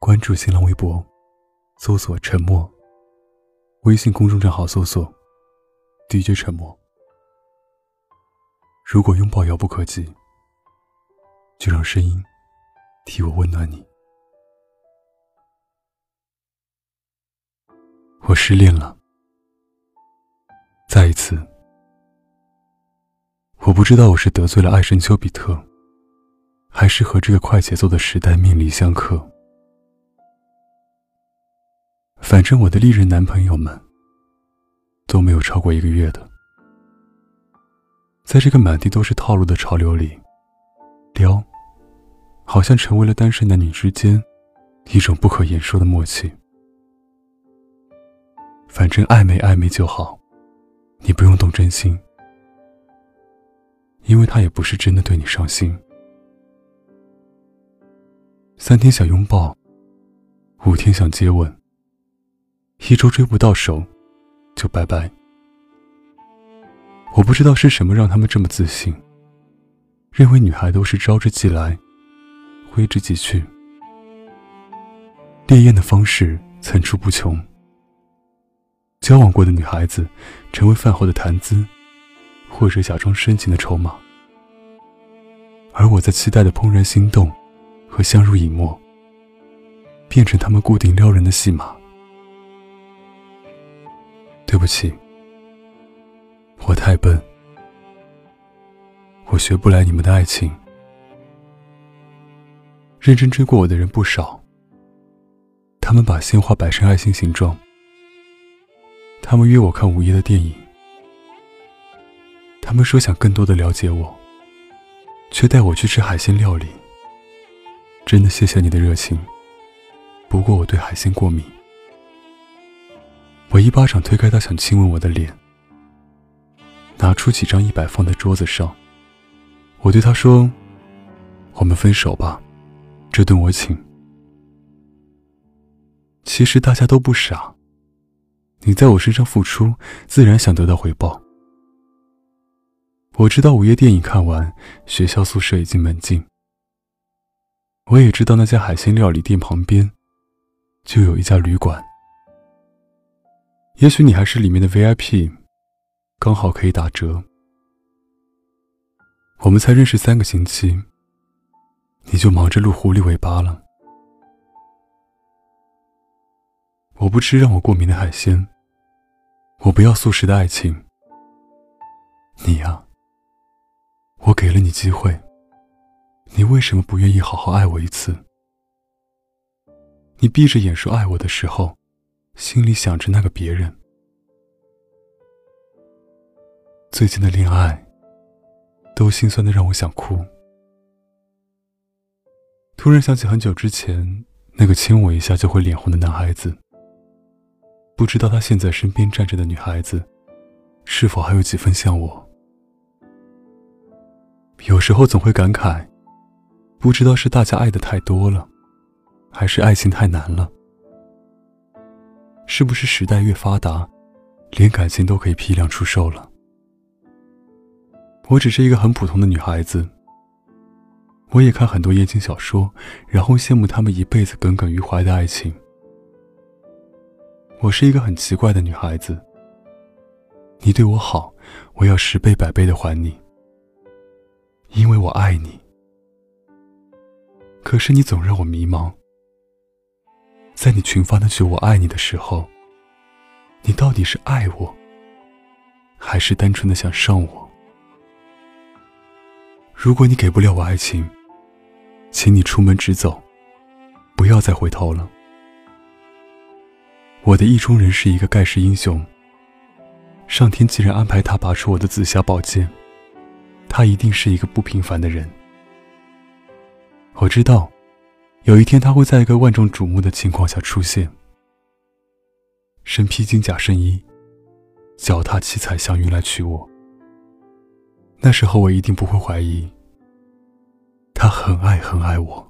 关注新浪微博，搜索“沉默”。微信公众账号搜索 “DJ 沉默”。如果拥抱遥不可及，就让声音替我温暖你。我失恋了，再一次，我不知道我是得罪了爱神丘比特，还是和这个快节奏的时代命里相克。反正我的历任男朋友们都没有超过一个月的。在这个满地都是套路的潮流里，撩好像成为了单身男女之间一种不可言说的默契。反正暧昧暧昧就好，你不用动真心，因为他也不是真的对你上心。三天想拥抱，五天想接吻，一周追不到手，就拜拜。我不知道是什么让他们这么自信，认为女孩都是招之即来，挥之即去，烈焰的方式层出不穷。交往过的女孩子，成为饭后的谈资，或者假装深情的筹码，而我在期待的怦然心动和相濡以沫，变成他们固定撩人的戏码。对不起。我太笨，我学不来你们的爱情。认真追过我的人不少，他们把鲜花摆成爱心形状，他们约我看午夜的电影，他们说想更多的了解我，却带我去吃海鲜料理。真的谢谢你的热情，不过我对海鲜过敏。我一巴掌推开他想亲吻我的脸。拿出几张一百放在桌子上，我对他说：“我们分手吧，这顿我请。”其实大家都不傻，你在我身上付出，自然想得到回报。我知道午夜电影看完，学校宿舍已经门禁。我也知道那家海鲜料理店旁边就有一家旅馆。也许你还是里面的 VIP。刚好可以打折。我们才认识三个星期，你就忙着录狐狸尾巴了。我不吃让我过敏的海鲜，我不要素食的爱情。你呀，我给了你机会，你为什么不愿意好好爱我一次？你闭着眼说爱我的时候，心里想着那个别人。最近的恋爱，都心酸的让我想哭。突然想起很久之前那个亲我一下就会脸红的男孩子，不知道他现在身边站着的女孩子，是否还有几分像我？有时候总会感慨，不知道是大家爱的太多了，还是爱情太难了？是不是时代越发达，连感情都可以批量出售了？我只是一个很普通的女孩子，我也看很多言情小说，然后羡慕他们一辈子耿耿于怀的爱情。我是一个很奇怪的女孩子，你对我好，我要十倍百倍的还你，因为我爱你。可是你总让我迷茫，在你群发那句“我爱你”的时候，你到底是爱我，还是单纯的想上我？如果你给不了我爱情，请你出门直走，不要再回头了。我的意中人是一个盖世英雄。上天既然安排他拔出我的紫霞宝剑，他一定是一个不平凡的人。我知道，有一天他会在一个万众瞩目的情况下出现，身披金甲圣衣，脚踏七彩祥云来娶我。那时候我一定不会怀疑，他很爱很爱我。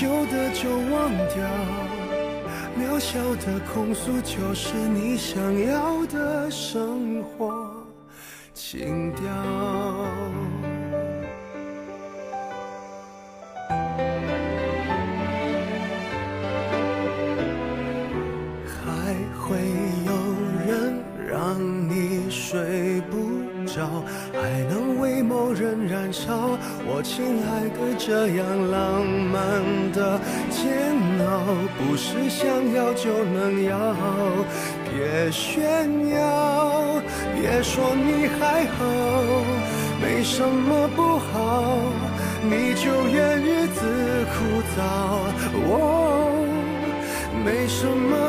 旧的就忘掉。渺小的控诉，就是你想要的生活情调。我亲爱的，这样浪漫的煎熬，不是想要就能要。别炫耀，别说你还好，没什么不好，你就怨日子枯燥。哦，没什么，